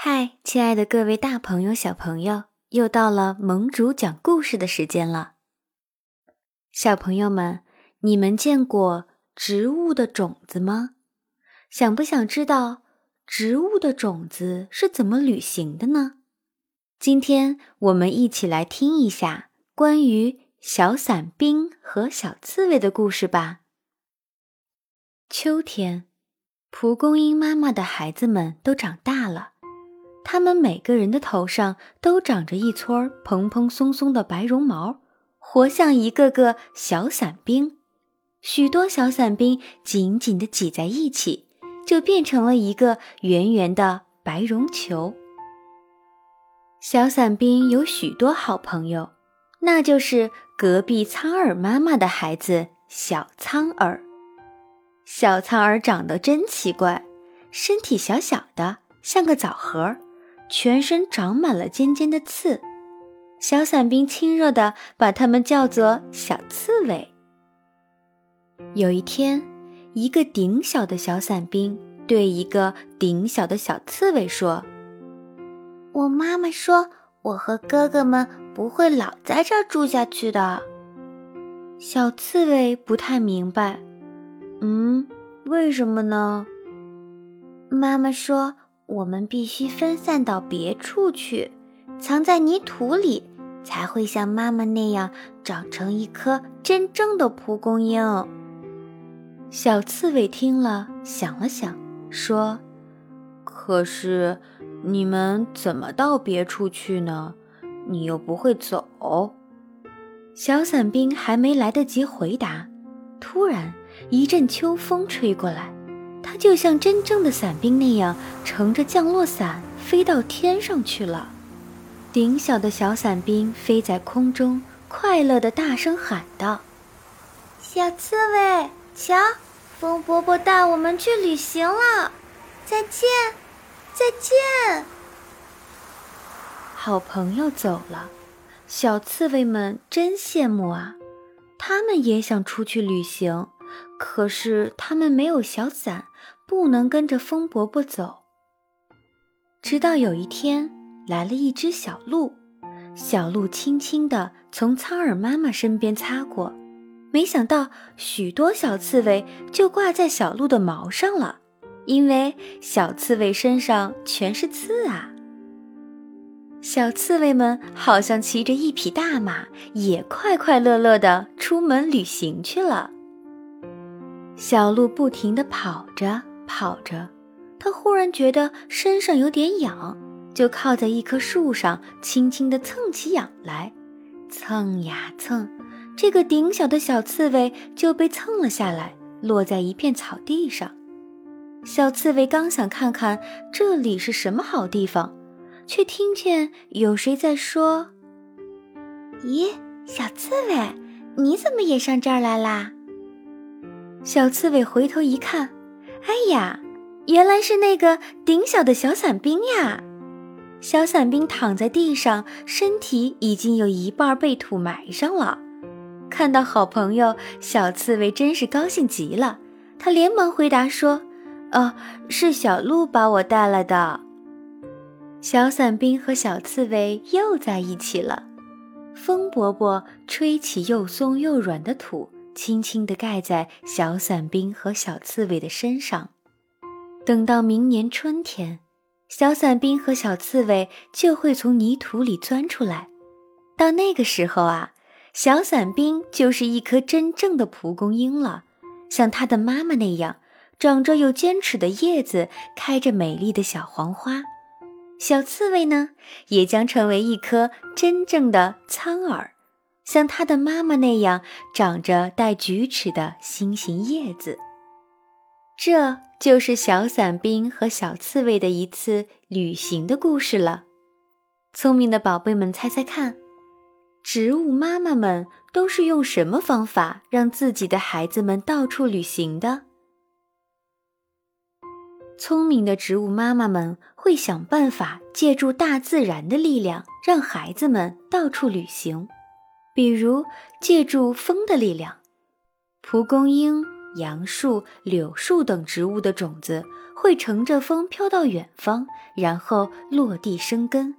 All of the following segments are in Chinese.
嗨，亲爱的各位大朋友、小朋友，又到了盟主讲故事的时间了。小朋友们，你们见过植物的种子吗？想不想知道植物的种子是怎么旅行的呢？今天我们一起来听一下关于小伞兵和小刺猬的故事吧。秋天，蒲公英妈妈的孩子们都长大了。他们每个人的头上都长着一撮蓬蓬松松的白绒毛，活像一个个小伞兵。许多小伞兵紧紧地挤在一起，就变成了一个圆圆的白绒球。小伞兵有许多好朋友，那就是隔壁苍耳妈妈的孩子小苍耳。小苍耳长得真奇怪，身体小小的，像个枣核。全身长满了尖尖的刺，小伞兵亲热地把它们叫做小刺猬。有一天，一个顶小的小伞兵对一个顶小的小刺猬说：“我妈妈说，我和哥哥们不会老在这儿住下去的。”小刺猬不太明白，“嗯，为什么呢？”妈妈说。我们必须分散到别处去，藏在泥土里，才会像妈妈那样长成一颗真正的蒲公英。小刺猬听了，想了想，说：“可是你们怎么到别处去呢？你又不会走。”小伞兵还没来得及回答，突然一阵秋风吹过来。它就像真正的伞兵那样，乘着降落伞飞到天上去了。顶小的小伞兵飞在空中，快乐地大声喊道：“小刺猬，瞧，风伯伯带我们去旅行了！再见，再见！”好朋友走了，小刺猬们真羡慕啊！他们也想出去旅行。可是他们没有小伞，不能跟着风伯伯走。直到有一天，来了一只小鹿，小鹿轻轻地从苍耳妈妈身边擦过，没想到许多小刺猬就挂在小鹿的毛上了，因为小刺猬身上全是刺啊！小刺猬们好像骑着一匹大马，也快快乐乐地出门旅行去了。小鹿不停地跑着跑着，它忽然觉得身上有点痒，就靠在一棵树上，轻轻地蹭起痒来。蹭呀蹭，这个顶小的小刺猬就被蹭了下来，落在一片草地上。小刺猬刚想看看这里是什么好地方，却听见有谁在说：“咦，小刺猬，你怎么也上这儿来啦？”小刺猬回头一看，哎呀，原来是那个顶小的小伞兵呀！小伞兵躺在地上，身体已经有一半被土埋上了。看到好朋友，小刺猬真是高兴极了。他连忙回答说：“哦，是小鹿把我带来的。”小伞兵和小刺猬又在一起了。风伯伯吹起又松又软的土。轻轻地盖在小伞兵和小刺猬的身上，等到明年春天，小伞兵和小刺猬就会从泥土里钻出来。到那个时候啊，小伞兵就是一颗真正的蒲公英了，像他的妈妈那样，长着有尖齿的叶子，开着美丽的小黄花。小刺猬呢，也将成为一颗真正的苍耳。像他的妈妈那样长着带锯齿的心形叶子，这就是小伞兵和小刺猬的一次旅行的故事了。聪明的宝贝们，猜猜看，植物妈妈们都是用什么方法让自己的孩子们到处旅行的？聪明的植物妈妈们会想办法借助大自然的力量，让孩子们到处旅行。比如，借助风的力量，蒲公英、杨树、柳树等植物的种子会乘着风飘到远方，然后落地生根。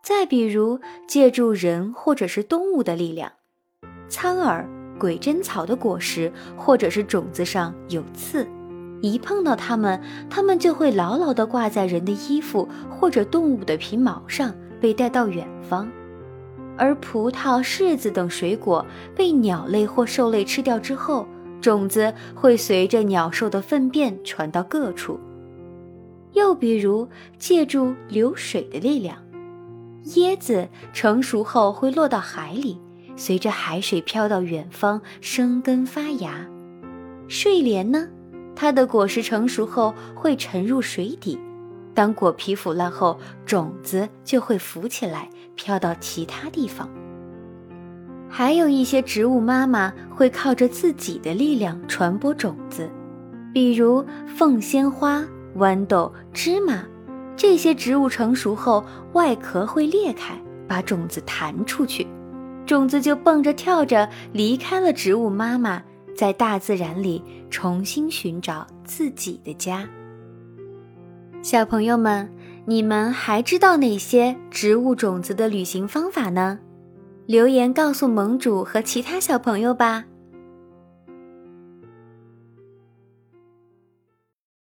再比如，借助人或者是动物的力量，苍耳、鬼针草的果实或者是种子上有刺，一碰到它们，它们就会牢牢地挂在人的衣服或者动物的皮毛上，被带到远方。而葡萄、柿子等水果被鸟类或兽类吃掉之后，种子会随着鸟兽的粪便传到各处。又比如，借助流水的力量。椰子成熟后会落到海里，随着海水飘到远方生根发芽。睡莲呢，它的果实成熟后会沉入水底，当果皮腐烂后，种子就会浮起来，飘到其他地方。还有一些植物妈妈会靠着自己的力量传播种子，比如凤仙花、豌豆、芝麻。这些植物成熟后，外壳会裂开，把种子弹出去，种子就蹦着跳着离开了植物妈妈，在大自然里重新寻找自己的家。小朋友们，你们还知道哪些植物种子的旅行方法呢？留言告诉盟主和其他小朋友吧。